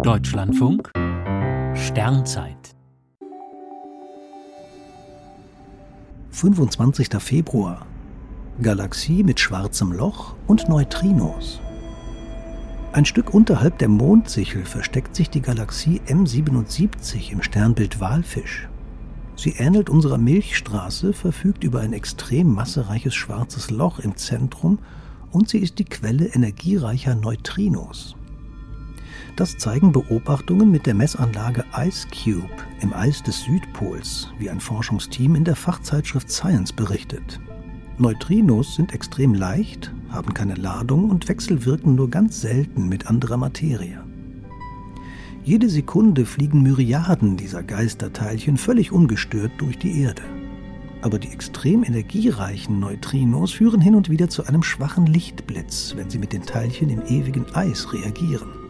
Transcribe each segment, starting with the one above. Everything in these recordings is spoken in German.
Deutschlandfunk Sternzeit 25. Februar Galaxie mit schwarzem Loch und Neutrinos. Ein Stück unterhalb der Mondsichel versteckt sich die Galaxie M77 im Sternbild Walfisch. Sie ähnelt unserer Milchstraße, verfügt über ein extrem massereiches schwarzes Loch im Zentrum und sie ist die Quelle energiereicher Neutrinos. Das zeigen Beobachtungen mit der Messanlage Ice Cube im Eis des Südpols, wie ein Forschungsteam in der Fachzeitschrift Science berichtet. Neutrinos sind extrem leicht, haben keine Ladung und wechselwirken nur ganz selten mit anderer Materie. Jede Sekunde fliegen Myriaden dieser Geisterteilchen völlig ungestört durch die Erde. Aber die extrem energiereichen Neutrinos führen hin und wieder zu einem schwachen Lichtblitz, wenn sie mit den Teilchen im ewigen Eis reagieren.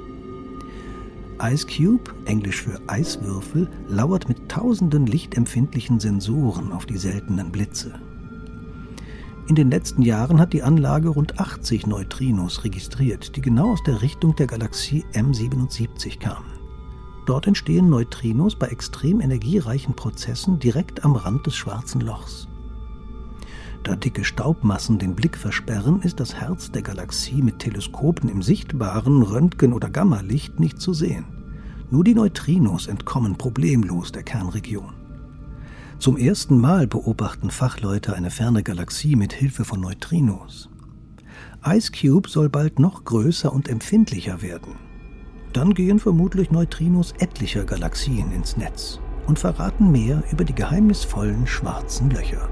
Ice Cube, englisch für Eiswürfel, lauert mit tausenden lichtempfindlichen Sensoren auf die seltenen Blitze. In den letzten Jahren hat die Anlage rund 80 Neutrinos registriert, die genau aus der Richtung der Galaxie M77 kamen. Dort entstehen Neutrinos bei extrem energiereichen Prozessen direkt am Rand des schwarzen Lochs. Da dicke Staubmassen den Blick versperren, ist das Herz der Galaxie mit Teleskopen im sichtbaren Röntgen- oder Gammalicht nicht zu sehen. Nur die Neutrinos entkommen problemlos der Kernregion. Zum ersten Mal beobachten Fachleute eine ferne Galaxie mit Hilfe von Neutrinos. Ice Cube soll bald noch größer und empfindlicher werden. Dann gehen vermutlich Neutrinos etlicher Galaxien ins Netz und verraten mehr über die geheimnisvollen schwarzen Löcher.